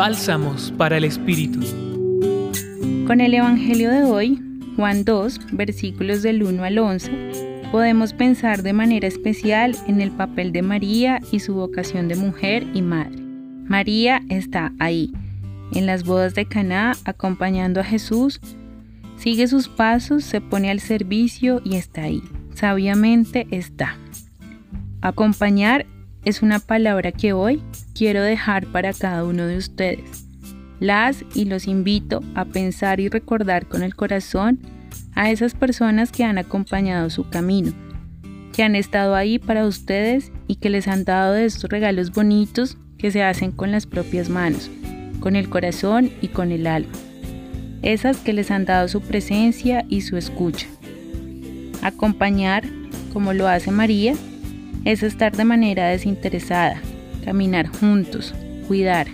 Bálsamos para el Espíritu. Con el Evangelio de hoy, Juan 2, versículos del 1 al 11, podemos pensar de manera especial en el papel de María y su vocación de mujer y madre. María está ahí, en las bodas de Caná, acompañando a Jesús, sigue sus pasos, se pone al servicio y está ahí. Sabiamente está. Acompañar es una palabra que hoy quiero dejar para cada uno de ustedes. Las y los invito a pensar y recordar con el corazón a esas personas que han acompañado su camino, que han estado ahí para ustedes y que les han dado de estos regalos bonitos que se hacen con las propias manos, con el corazón y con el alma. Esas que les han dado su presencia y su escucha. Acompañar, como lo hace María, es estar de manera desinteresada, caminar juntos, cuidar,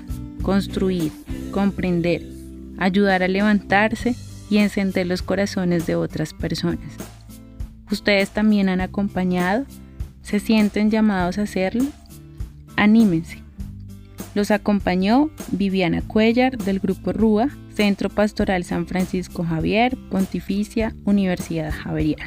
construir, comprender, ayudar a levantarse y encender los corazones de otras personas. ¿Ustedes también han acompañado? ¿Se sienten llamados a hacerlo? Anímense. Los acompañó Viviana Cuellar del Grupo RUA, Centro Pastoral San Francisco Javier, Pontificia, Universidad Javeriana.